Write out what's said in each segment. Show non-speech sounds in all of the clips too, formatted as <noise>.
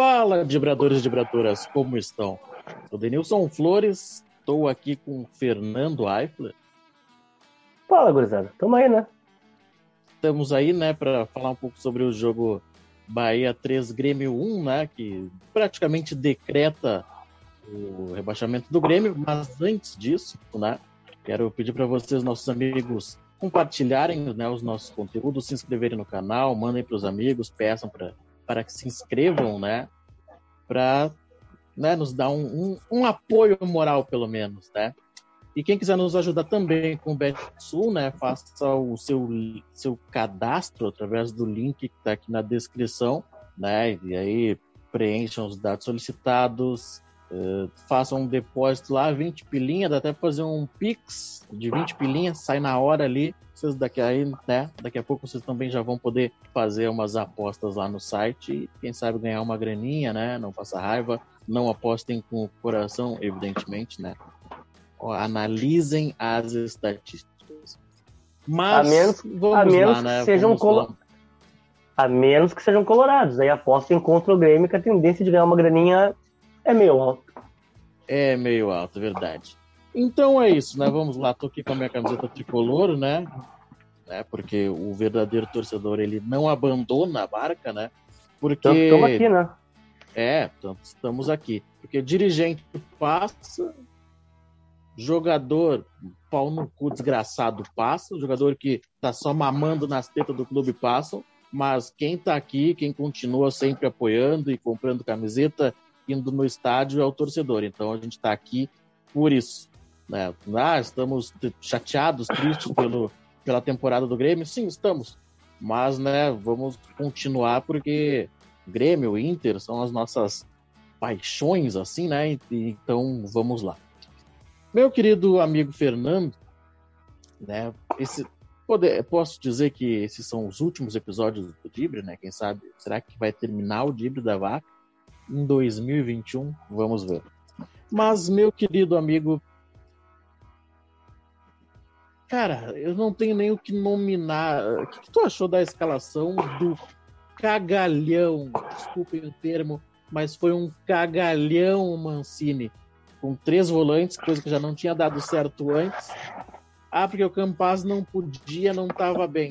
Fala, vibradores e vibradoras, como estão? Sou Denilson Flores, estou aqui com Fernando Eifler. Fala, gurizada. Tamo aí, né? Estamos aí, né, para falar um pouco sobre o jogo Bahia 3 Grêmio 1, né, que praticamente decreta o rebaixamento do Grêmio, mas antes disso, né, quero pedir para vocês, nossos amigos, compartilharem né, os nossos conteúdos, se inscreverem no canal, mandem para os amigos, peçam pra, para que se inscrevam, né, para né, nos dar um, um, um, apoio moral, pelo menos, né. E quem quiser nos ajudar também com o BetSul, né, faça o seu, seu cadastro através do link que está aqui na descrição, né, e aí preencham os dados solicitados, Uh, façam um depósito lá, 20 pilinha, dá até fazer um Pix de 20 pilinha, sai na hora ali. Vocês daqui aí, né? Daqui a pouco vocês também já vão poder fazer umas apostas lá no site e quem sabe ganhar uma graninha, né? Não passa raiva, não apostem com o coração, evidentemente, né? Ó, analisem as estatísticas. Mas a menos, vamos a menos lá, né? que sejam colo... a menos que sejam colorados. Aí apostem contra o Grêmio que a tendência de ganhar uma graninha é meio alta. É meio alto, é verdade. Então é isso, né? Vamos lá, tô aqui com a minha camiseta tricolor, né? né? Porque o verdadeiro torcedor ele não abandona a barca, né? Porque estamos aqui, né? é, estamos aqui. Porque dirigente passa, jogador pau no cu desgraçado passa, jogador que tá só mamando nas tetas do clube passa, mas quem tá aqui, quem continua sempre apoiando e comprando camiseta, indo no estádio é o torcedor. Então a gente está aqui por isso. Né? Ah, estamos chateados, tristes pelo, pela temporada do Grêmio? Sim, estamos. Mas né, vamos continuar porque Grêmio, Inter são as nossas paixões, assim, né? Então vamos lá. Meu querido amigo Fernando, né? Esse, pode- posso dizer que esses são os últimos episódios do Dibre, né? Quem sabe? Será que vai terminar o Dibre da Vaca? em 2021, vamos ver. Mas, meu querido amigo, cara, eu não tenho nem o que nominar. O que, que tu achou da escalação do cagalhão? Desculpem o termo, mas foi um cagalhão Mancini, com três volantes, coisa que já não tinha dado certo antes. Ah, porque o Campaz não podia, não estava bem.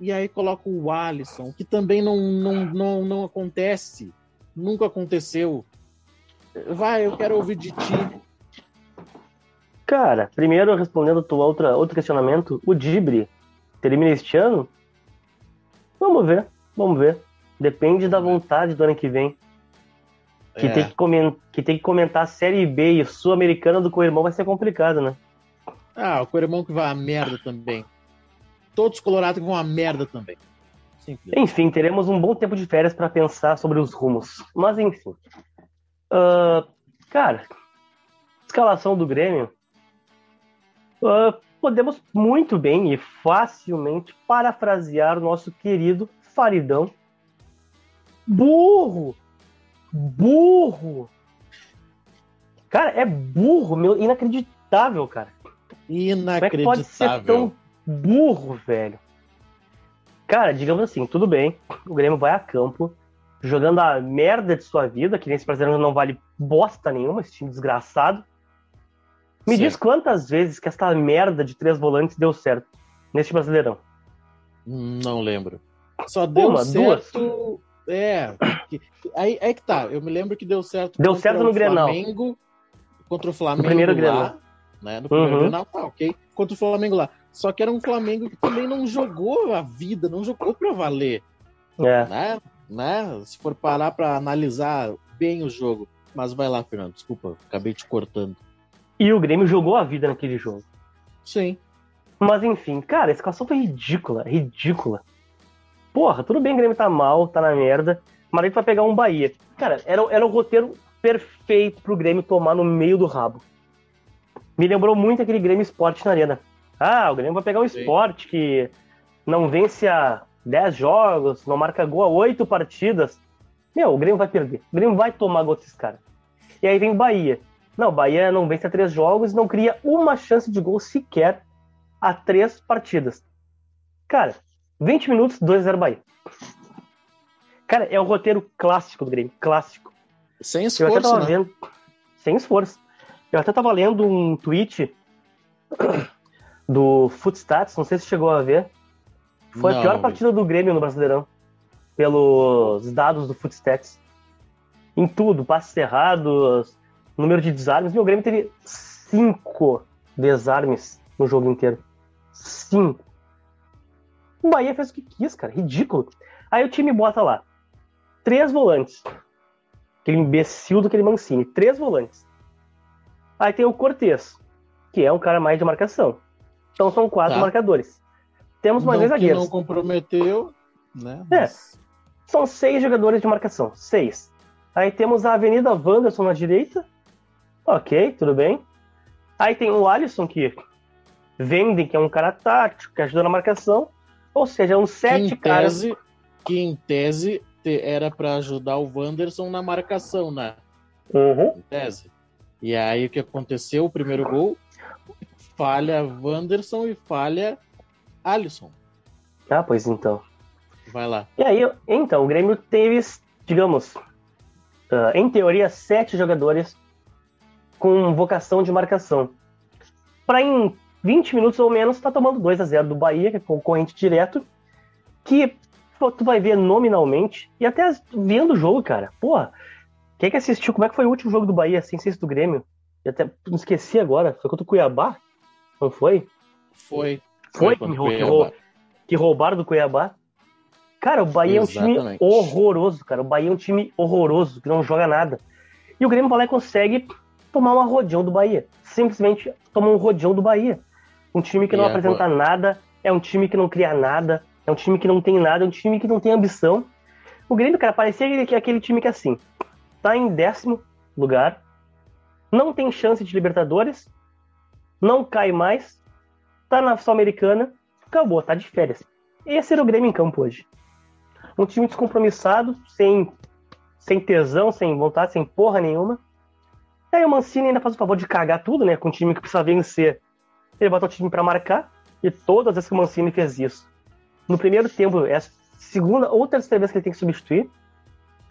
E aí coloca o Alisson, que também não, não, não, não acontece. Nunca aconteceu. Vai, eu quero ouvir de ti. Cara, primeiro respondendo tua outra, outro questionamento, o Dibre termina este ano? Vamos ver, vamos ver. Depende da vontade do ano que vem. Que, É. tem, que, comen- que tem que comentar a Série B e Sul-Americana do co-irmão vai ser complicado, né? Ah, o Coremão que vai a merda também. Todos os colorados que vão a merda também. Simples. Enfim, teremos um bom tempo de férias para pensar sobre os rumos. Mas enfim. Ah, cara, escalação do Grêmio. Ah, podemos muito bem e facilmente parafrasear o nosso querido Faridão. Burro! Burro! Cara, é burro, meu, inacreditável, cara. Como é que pode ser Inacreditável. tão burro, velho? Cara, digamos assim, tudo bem. O Grêmio vai a campo, jogando a merda de sua vida, que nesse brasileiro não vale bosta nenhuma, esse time desgraçado. Me Sim. diz quantas vezes que essa merda de três volantes deu certo neste brasileirão. Não lembro. Só deu Uma, certo. É. que- Aí, aí que tá. Eu me lembro que deu certo. Deu certo no Grenal. Flamengo, Contra o Flamengo primeiro lá. Grenal. Né? No primeiro Uhum. Grenal, tá, ok. Contra o Flamengo lá. Só que era um Flamengo que também não jogou a vida, não jogou pra valer. É. Né? né? Se for parar pra analisar bem o jogo. Mas vai lá, Fernando. Desculpa, acabei te cortando. E o Grêmio jogou a vida naquele jogo. Sim. Mas enfim, cara, a escalação foi ridícula, ridícula. Porra, tudo bem, o Grêmio tá mal, tá na merda, mas aí tu vai pegar um Bahia. Cara, era, era o roteiro perfeito pro Grêmio tomar no meio do rabo. Me lembrou muito aquele Grêmio Esporte na Arena. Ah, o Grêmio vai pegar um Sim. esporte que não vence a 10 jogos, não marca gol a 8 partidas. Meu, o Grêmio vai perder. O Grêmio vai tomar gol desses caras. E aí vem o Bahia. Não, o Bahia não vence a três jogos e não cria uma chance de gol sequer a três partidas. Cara, 20 minutos, 2x0 Bahia. Cara, é o roteiro clássico do Grêmio, clássico. Sem Eu até esforço, tava né? vendo. Sem esforço. Eu até tava lendo um tweet <coughs> do Footstats, não sei se chegou a ver. Foi Não, a pior partida do Grêmio no Brasileirão. Pelos dados do Footstats. Em tudo, passes errados, número de desarmes. Meu, o Grêmio teve cinco desarmes no jogo inteiro. Cinco. O Bahia fez o que quis, cara. Ridículo. Aí o time bota lá. Três volantes. Aquele imbecil do aquele Mancini. Três volantes. Aí tem o Cortez, que é um cara mais de marcação. Então são quatro Tá. marcadores. Temos mais dois zagueiros. não comprometeu, né? É. Mas- São seis jogadores de marcação. Seis. Aí temos a Avenida Wanderson na direita. Ok, tudo bem. Aí tem o Alisson, que vendem, que é um cara tático, que ajuda na marcação. Ou seja, uns que sete em caras. tese, que em tese te- era pra ajudar o Wanderson na marcação, né? Uhum. Em tese. E aí o que aconteceu? O primeiro gol, falha Wanderson e falha Alisson. Ah, pois então. Vai lá. E aí, então, o Grêmio teve, digamos, ah, em teoria, sete jogadores com vocação de marcação. Para em 20 minutos ou menos, tá tomando 2 a 0 do Bahia, que é concorrente direto, que pô, tu vai ver nominalmente, e até vendo o jogo, cara, porra, quem que assistiu, como é que foi o último jogo do Bahia, sem ser esse do Grêmio? Eu até me esqueci agora, foi contra o Cuiabá? Não foi? Foi. Foi, contra que que Cuiabá. rou- que roubaram do Cuiabá. Cara, o Bahia é um time Exatamente. horroroso, cara. O Bahia é um time horroroso, que não joga nada. E o Grêmio vai lá e consegue tomar uma rodeão do Bahia. Simplesmente toma um rodeão do Bahia. Um time que não E apresenta nada, é um time que não cria nada, é um time que não tem nada, é um time que não tem ambição. O Grêmio, cara, parecia aquele, que é aquele time que assim, tá em décimo lugar, não tem chance de Libertadores, não cai mais, tá na Sul-Americana, acabou, tá de férias. Esse era o Grêmio em campo hoje. Um time descompromissado, sem, sem tesão, sem vontade, sem porra nenhuma. Aí o Mancini ainda faz o favor de cagar tudo, né? Com um time que precisa vencer. Ele bota o time pra marcar, e todas as vezes que o Mancini fez isso. No primeiro tempo, é a segunda ou terceira vez que ele tem que substituir.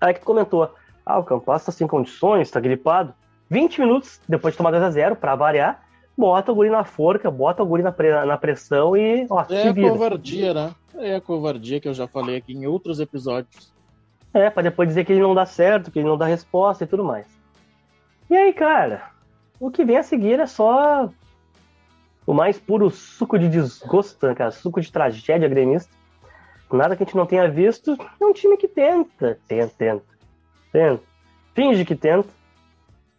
Aí que tu comentou, ah, o Campas tá sem condições, tá gripado. 20 minutos depois de tomar 2x0, pra variar, bota o guri na forca, bota o guri na, pre- na pressão e, ó, É a covardia, né? É a covardia que eu já falei aqui em outros episódios. É, pra depois dizer que ele não dá certo, que ele não dá resposta e tudo mais. E aí, cara, o que vem a seguir é só o mais puro suco de desgosto, né, cara? Suco de tragédia gremista. Nada que a gente não tenha visto. É um time que tenta, tenta, tenta, tenta. Finge que tenta.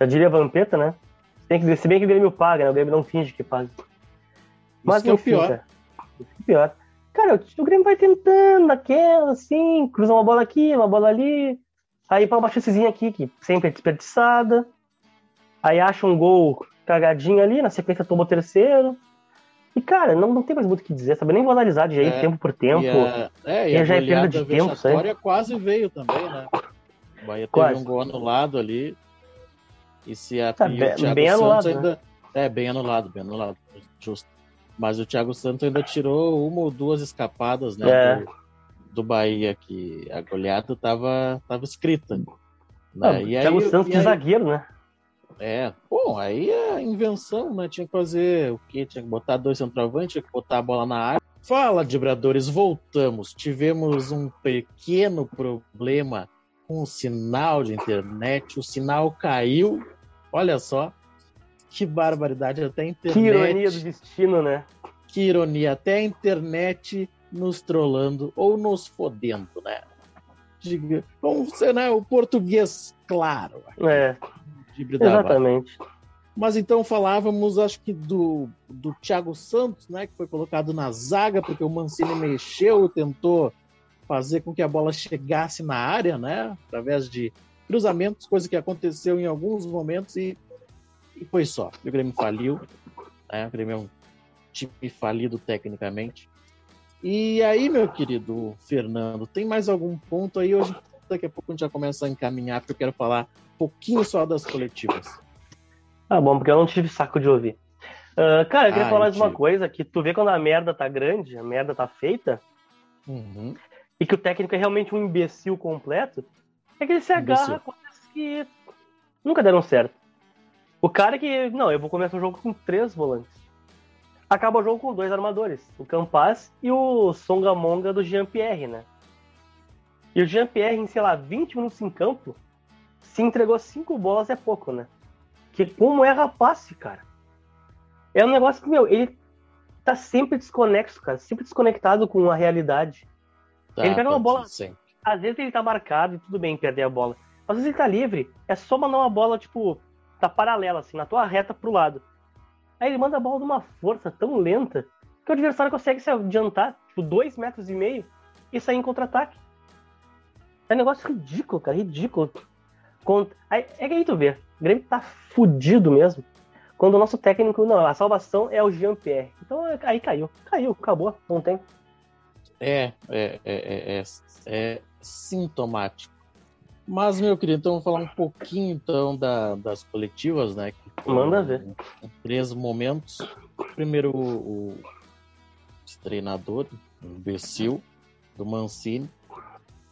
Já diria Vampeta, né? Tem que, se bem que o Grêmio paga, né? O Grêmio não finge que paga. Mas é o enfim, pior. cara. Isso que é o pior. Cara, o Grêmio vai tentando aquela, assim, cruza uma bola aqui, uma bola ali. Aí para uma chancezinha aqui, que sempre é desperdiçada. Aí acha um gol cagadinho ali, na sequência toma o terceiro. E, cara, não, não tem mais muito o que dizer, sabe? Nem vou analisar de aí, É, tempo por tempo. E a, é, e E a já é perda de tempo, isso aí. vexatória quase veio também, né? O Bahia teve Quase. um gol anulado ali. E se a Tá e bem- o bem anulado, né? ainda. É, bem anulado, bem anulado. Justo. Mas o Thiago Santos ainda tirou uma ou duas escapadas, né? É. Do, do Bahia, que a goleada tava, tava escrita. Né? Ah, E aí- Thiago Santos de zagueiro, né? É, bom, aí é invenção, né? Tinha que fazer o quê? Tinha que botar dois centroavantes, tinha que botar a bola na área. Fala, Dibradores, voltamos. Tivemos um pequeno problema com o sinal de internet. O sinal caiu. Olha só. Que barbaridade, até a internet. Que ironia do destino, né? Que ironia, até a internet nos trollando ou nos fodendo, né? Vamos ser, né? O português claro. É, de Bridava. exatamente. Mas então falávamos, acho que do, do Thiago Santos, né, que foi colocado na zaga, porque o Mancini mexeu, tentou fazer com que a bola chegasse na área, né, através de cruzamentos, coisa que aconteceu em alguns momentos e, e foi só. O Grêmio faliu, né, o Grêmio é um time falido tecnicamente. E aí, meu querido Fernando, tem mais algum ponto aí? Hoje, daqui a pouco a gente já começa a encaminhar, porque eu quero falar pouquinho só das coletivas. Ah, bom, porque eu não tive saco de ouvir. Ah, cara, eu queria Ah, falar mais uma coisa, que tu vê quando a merda tá grande, a merda tá feita, Uhum. e que o técnico é realmente um imbecil completo, é que ele se agarra a coisas que nunca deram certo. O cara que, não, eu vou começar o jogo com três volantes. Acaba o jogo com dois armadores, o Campas e o Songamonga do Jean-Pierre, né? E o Jean-Pierre, em, sei lá, 20 minutos em campo, se entregou cinco bolas é pouco, né? Que como é rapaz, cara. É um negócio que, meu, ele tá sempre desconexo, cara. Sempre desconectado com a realidade. Tá, ele pega uma bola. Às vezes ele tá marcado e tudo bem perder a bola. Às vezes ele tá livre, é só mandar uma bola, tipo, tá paralela, assim, na tua reta pro lado. Aí ele manda a bola de uma força tão lenta que o adversário consegue se adiantar, tipo, dois metros e meio e sair em contra-ataque. É um negócio ridículo, cara, ridículo. Aí, é que aí tu vê, o Grêmio tá fudido mesmo. Quando o nosso técnico, não, a salvação é o Jean-Pierre. Então aí caiu, caiu, acabou, não tem. É, é, é, é, é sintomático. Mas, meu querido, então vamos falar um pouquinho então da, das coletivas, né? Manda ver. Em, três momentos. Primeiro, o, o treinador, o imbecil, do Mancini,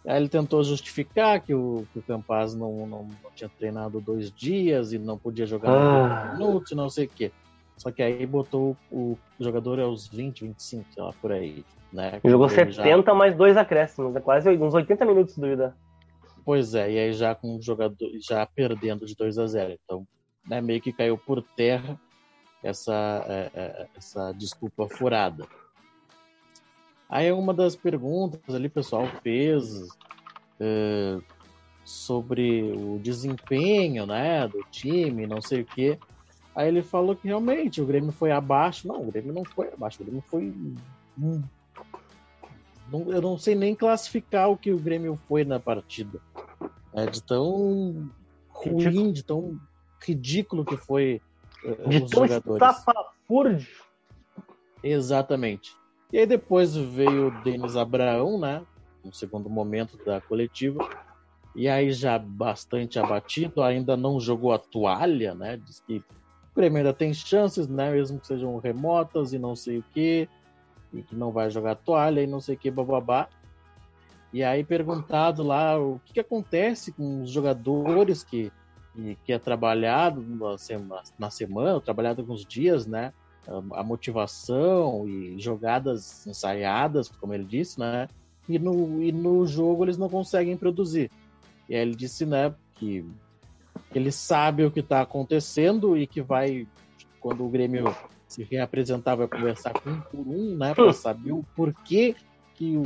Aí ele tentou justificar que o, que o Campaz não, não, não, tinha treinado dois dias e não podia jogar ah. minutos e não sei o quê. Só que aí botou o jogador aos 20, 25, sei lá, por aí. Né? Jogou 70 já... mais dois acréscimos, é quase uns 80 minutos do Ida. Pois é, e aí já com o jogador já perdendo de 2 a 0 Então, né, meio que caiu por terra essa, é, é, essa desculpa furada. Aí uma das perguntas ali, pessoal fez é, sobre o desempenho, né, do time, não sei o quê. Aí ele falou que realmente o Grêmio foi abaixo. Não, o Grêmio não foi abaixo, o Grêmio foi. não, eu não sei nem classificar o que o Grêmio foi na partida. É, de tão ruim, de tão ridículo que foi uh, de os tão jogadores. Exatamente. E aí depois veio o Denis Abraão, né? No segundo momento da coletiva. E aí já bastante abatido, ainda não jogou a toalha, né? Diz que o Grêmio ainda tem chances, né? Mesmo que sejam remotas e não sei o que. E que não vai jogar a toalha e não sei o que, bababá. E aí perguntado lá o que, que acontece com os jogadores que, que é trabalhado na semana, na semana, trabalhado alguns dias, né? A motivação e jogadas ensaiadas, como ele disse, né? E no, e no jogo eles não conseguem produzir. E aí ele disse, né, que ele sabe o que está acontecendo e que vai, quando o Grêmio se reapresentar, vai conversar com um por um, né, para <laughs> saber o porquê que, o,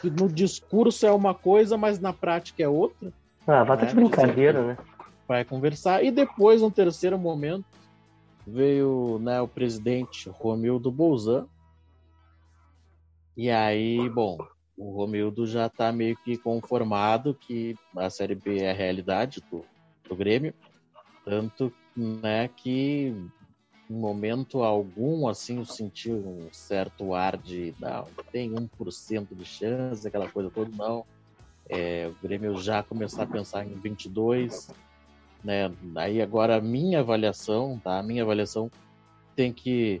que no discurso é uma coisa, mas na prática é outra. Ah, vai né? de brincadeira, né? Vai conversar. E depois, no terceiro momento, veio né, o presidente Romildo Bolzan. E aí, bom, o Romildo já está meio que conformado que a Série B é a realidade do, do Grêmio. Tanto né, que em momento algum, assim, eu senti um certo ar de, não, tem 1% de chance, aquela coisa toda, não. É, o Grêmio já começar a pensar em 22, né? Aí agora a minha avaliação, tá? A minha avaliação tem que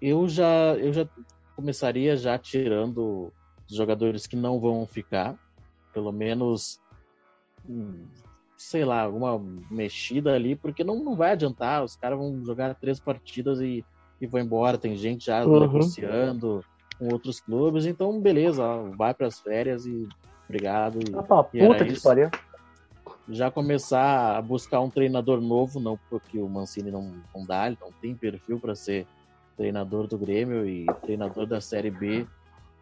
eu já eu já começaria já tirando os jogadores que não vão ficar, pelo menos sei lá, alguma mexida ali, porque não, não vai adiantar, os caras vão jogar três partidas e, e vão embora, tem gente já uhum. negociando com outros clubes, então beleza, vai para as férias e obrigado. E, ah, puta que pariu já começar a buscar um treinador novo, não porque o Mancini não, não dá, ele não tem perfil para ser treinador do Grêmio e treinador da Série B,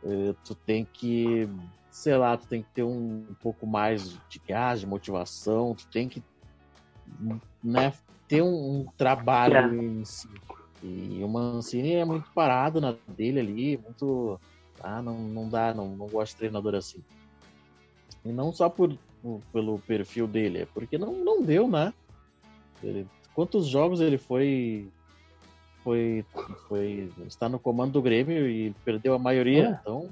eh, tu tem que, sei lá, tu tem que ter um, um pouco mais de gás, de motivação, tu tem que né, ter um, um trabalho é. em si. E o Mancini é muito parado na dele ali, muito. Ah, não, não dá, não, não gosto de treinador assim. E não só por pelo perfil dele, é porque não, não deu, né? Ele, quantos jogos ele foi foi foi está no comando do Grêmio e perdeu a maioria, é. então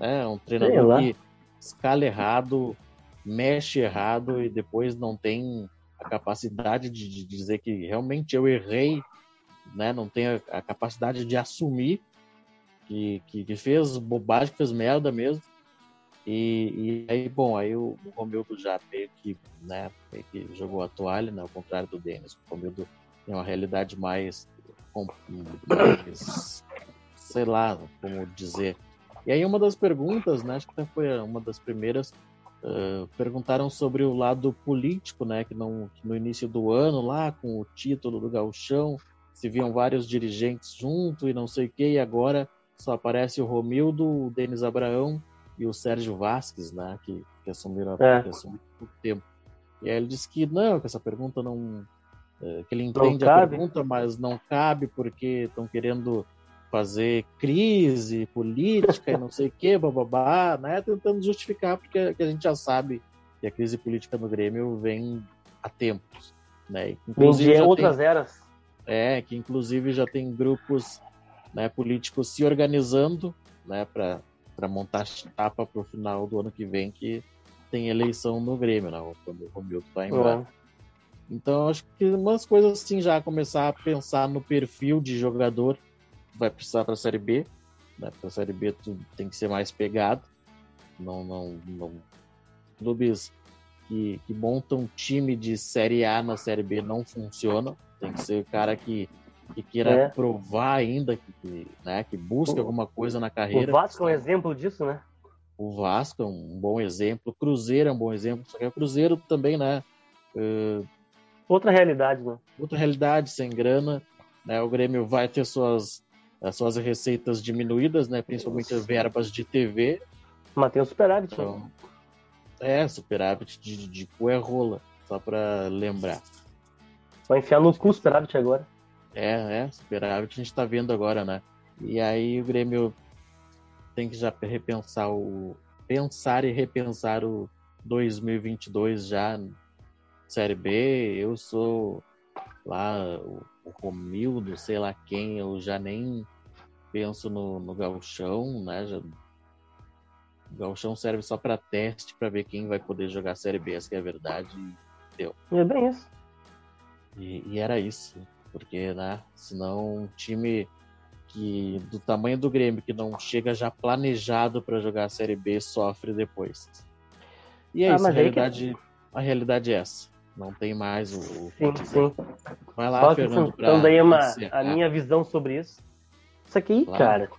é um treinador que escala errado, mexe errado e depois não tem a capacidade de, de dizer que realmente eu errei, né? Não tem a, a capacidade de assumir que, que, que fez bobagem, fez merda mesmo. E, e aí, bom, aí o, Romildo já meio que, né, meio que jogou a toalha, né, ao contrário do Denis. O Romildo tem uma realidade mais, mais, sei lá, como dizer. E aí uma das perguntas, né, acho que até foi uma das primeiras, uh, perguntaram sobre o lado político, né, que, não, que no início do ano, lá, com o título do gauchão, se viam vários dirigentes junto e não sei o que, e agora só aparece o Romildo, o Denis Abraão e o Sérgio Vasques, né, que, que assumiram há é. pouco tempo. E aí ele disse que não, que essa pergunta não. É, que ele entende a pergunta, mas não cabe porque estão querendo fazer crise política e não sei o que, <laughs> bababá, né? Tentando justificar, porque a gente já sabe que a crise política no Grêmio vem há tempos. Né? Inclusive, de outras tem, eras. É, que inclusive já tem grupos né, políticos se organizando né, para para montar chapa para o final do ano que vem, que tem eleição no Grêmio, né? Quando o Romildo vai embora. Uhum. Então, acho que umas coisas assim já começar a pensar no perfil de jogador que vai precisar para a Série B. Né? Para a Série B tudo tem que ser mais pegado. Não, não, não. Clubes que, que montam time de Série A na Série B não funcionam. Tem que ser o cara que que queira é. provar ainda, que, né, que busque alguma coisa na carreira. O Vasco é um exemplo disso, né? O Vasco é um bom exemplo, o Cruzeiro é um bom exemplo, só que o Cruzeiro também, né? Uh, outra realidade, né? Outra realidade, sem grana, né? O Grêmio vai ter suas, as suas receitas diminuídas, né? Principalmente as verbas de TV. Mas tem o superávit, né? então, né? É, superávit de, de rola, só para lembrar. Vai enfiar no cu superávit agora. É, é, superávit a gente está vendo agora, né? E aí o Grêmio tem que já repensar o. Pensar e repensar o 2022 já, Série B. Eu sou lá o, o Romildo, sei lá quem, eu já nem penso no, no Galchão, né? Já, o Galchão serve só para teste, para ver quem vai poder jogar Série B, essa é a verdade. Deu. É bem isso. E, e era isso porque, né, senão um time que do tamanho do Grêmio que não chega já planejado para jogar a Série B sofre depois. E é ah, isso, a realidade, que... a realidade é essa. Não tem mais o. Sim, sim. Vai lá, Fernando. Pra então, daí uma, a minha visão sobre isso. Isso aqui, claro. cara.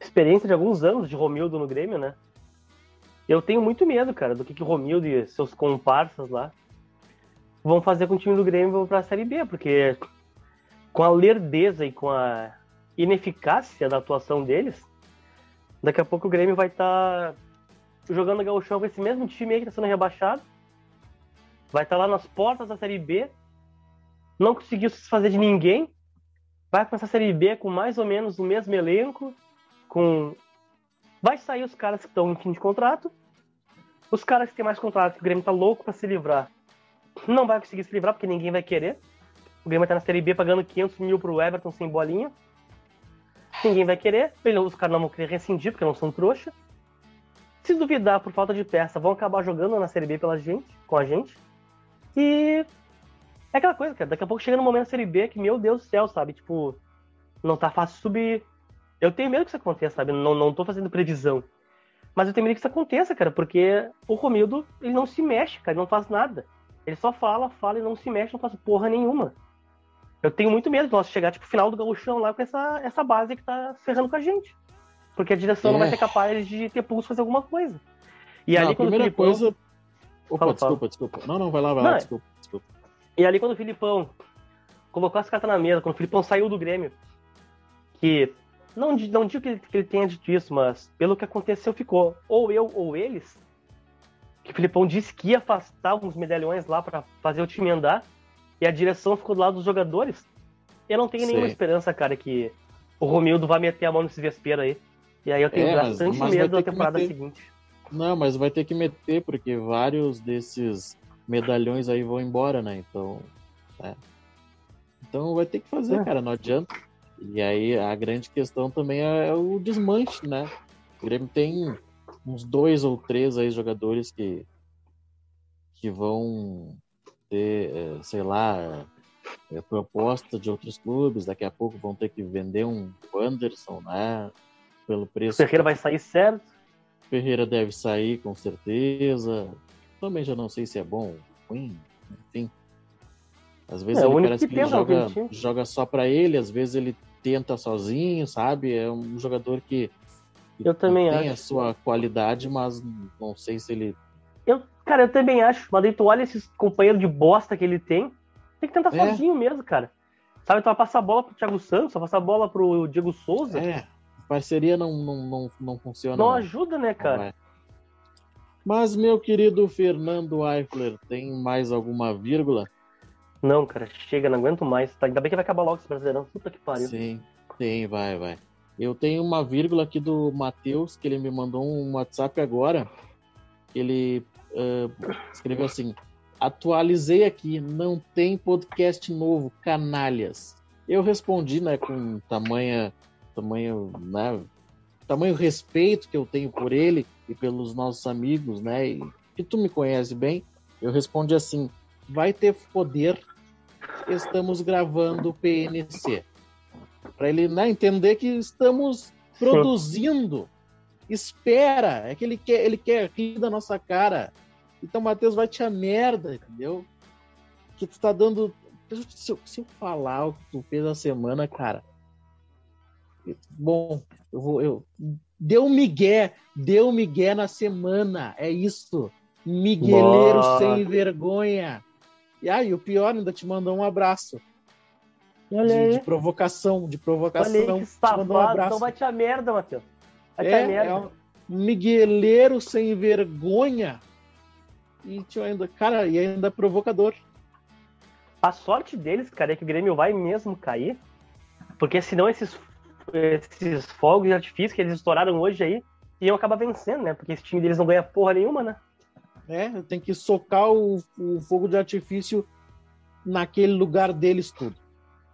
Experiência de alguns anos de Romildo no Grêmio, né? Eu tenho muito medo, cara, do que, que o Romildo e seus comparsas lá vão fazer com o time do Grêmio para a Série B, porque com a lerdeza e com a ineficácia da atuação deles, daqui a pouco o Grêmio vai estar tá jogando gauchão com esse mesmo time aí que está sendo rebaixado, vai estar tá lá nas portas da Série B, não conseguiu se fazer de ninguém, vai começar a Série B com mais ou menos o mesmo elenco, com vai sair os caras que estão em fim de contrato, os caras que têm mais contrato que o Grêmio tá louco para se livrar não vai conseguir se livrar porque ninguém vai querer. O Grêmio estar na Série B pagando 500 mil pro Everton sem bolinha. Ninguém vai querer. Os caras não vão querer rescindir porque não são trouxa. Se duvidar por falta de peça, vão acabar jogando na Série B pela gente, com a gente. E é aquela coisa, cara. Daqui a pouco chega no momento da Série B que, meu Deus do céu, sabe? Tipo, não tá fácil subir. Eu tenho medo que isso aconteça, sabe? Não, não tô fazendo previsão. Mas eu tenho medo que isso aconteça, cara, porque o Romildo, ele não se mexe, cara, ele não faz nada. Ele só fala, fala e não se mexe, não faz porra nenhuma. Eu tenho muito medo de nós chegar, tipo, final do gauchão lá com essa, essa base que tá ferrando com a gente. Porque a direção é. não vai ser capaz de ter pulso fazer alguma coisa. E não, ali quando primeira o Filipão... coisa. Opa, fala, desculpa, fala. desculpa. Não, não, vai lá, vai não, lá, desculpa, desculpa. E ali quando o Filipão colocou as cartas na mesa, quando o Filipão saiu do Grêmio, que. Não, não digo que ele, que ele tenha dito isso, mas pelo que aconteceu ficou. Ou eu ou eles que o Filipão disse que ia afastar alguns medalhões lá para fazer o time andar, e a direção ficou do lado dos jogadores. Eu não tenho nenhuma esperança, cara, que o Romildo vai meter a mão nesse vespeiro aí. E aí eu tenho é, bastante mas, mas medo da temporada meter... seguinte. Não, mas vai ter que meter, porque vários desses medalhões aí vão embora, né? Então. É. Então vai ter que fazer, é. cara, não adianta. E aí a grande questão também é, é o desmanche, né? O Grêmio tem uns dois ou três aí jogadores que, que vão ter, é, sei lá, é proposta de outros clubes. Daqui a pouco vão ter que vender um Anderson, né? Pelo preço. Ferreira vai sair certo. Ferreira deve sair com certeza. Também já não sei se é bom, ruim, enfim. Às vezes É, o ele parece que que ele joga, joga só pra ele, às vezes ele tenta sozinho, sabe? É um jogador que Eu também tem acho. a sua qualidade, mas não sei se ele Eu, cara, eu também acho. Mas daí tu olha esses companheiros de bosta que ele tem, tem que tentar É. sozinho mesmo, cara. Sabe, tu vai passar a bola pro Thiago Santos, vai passar a bola pro Diego Souza. É, parceria não, não, não, não funciona. não não. ajuda, né, cara? vai. Mas, meu querido Fernando Eifler, tem mais alguma vírgula? Não, cara, chega, não aguento mais. Tá, ainda bem que vai acabar logo esse brasileirão. Puta que pariu. Sim, tem, vai, vai. Eu tenho uma vírgula aqui do Matheus, que ele me mandou um WhatsApp agora. Ele ah, escreveu assim: atualizei aqui, não tem podcast novo, canalhas. Eu respondi, né, com tamanha, tamanho, né, tamanho respeito que eu tenho por ele e pelos nossos amigos, né, e que tu me conhece bem. Eu respondi assim: vai ter poder, estamos gravando o PNC. Para ele né, entender que estamos produzindo. Espera, é que ele quer, ele quer rir da nossa cara. Então, Matheus, vai te a merda, entendeu? Que tu tá dando. Se eu, se eu falar o que tu fez a semana, cara. Bom, eu vou. Eu, deu migué, deu migué na semana. É isso. Migueleiro Nossa. sem vergonha. E aí, o pior, ainda te mandou um abraço. De, de provocação, de provocação. Olha aí que Te mandou um safado. abraço. Então vai te a merda, Matheus. Vai te É, a merda. é um migueleiro sem vergonha. E tinha ainda, cara, e ainda provocador. A sorte deles, cara, é que o Grêmio vai mesmo cair. Porque senão esses, esses fogos de artifício que eles estouraram hoje aí iam acabar vencendo, né? Porque esse time deles não ganha porra nenhuma, né? É, tem que socar o, o fogo de artifício naquele lugar deles tudo.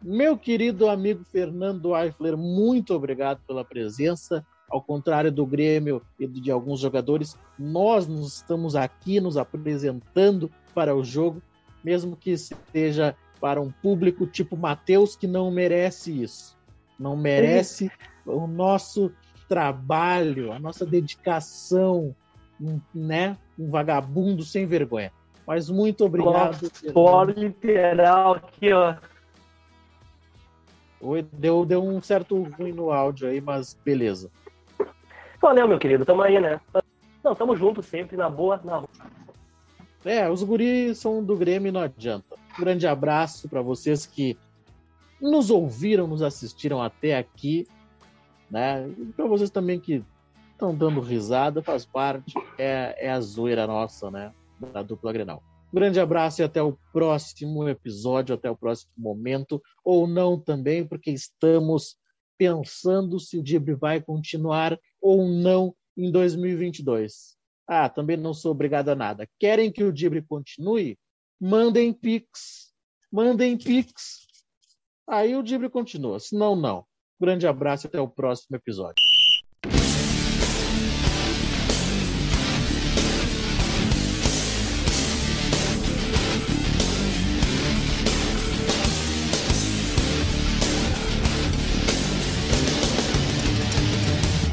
Meu querido amigo Fernando Eifler, muito obrigado pela presença. Ao contrário do Grêmio e de alguns jogadores, nós nos estamos aqui nos apresentando para o jogo, mesmo que seja para um público tipo Matheus, que não merece isso. Não merece o nosso trabalho, a nossa dedicação, um, né? Um vagabundo sem vergonha. Mas muito obrigado. Fora literal aqui, ó. Oi, Deu, deu um certo ruim no áudio aí, mas beleza. Valeu, meu querido. Tamo aí, né? Não, tamo junto sempre, na boa, na rua. É, os guris são do Grêmio e não adianta. Um grande abraço para vocês que nos ouviram, nos assistiram até aqui, né? E para vocês também que estão dando risada, faz parte, é, é a zoeira nossa, né? Da dupla Grenal. Grande abraço e até o próximo episódio, até o próximo momento, ou não também, porque estamos pensando se o Dibre vai continuar ou não em 2022. Ah, também não sou obrigado a nada. Querem que o Dibre continue? Mandem Pix. Mandem Pix. Aí o Dibre continua. Se não, não. Grande abraço e até o próximo episódio.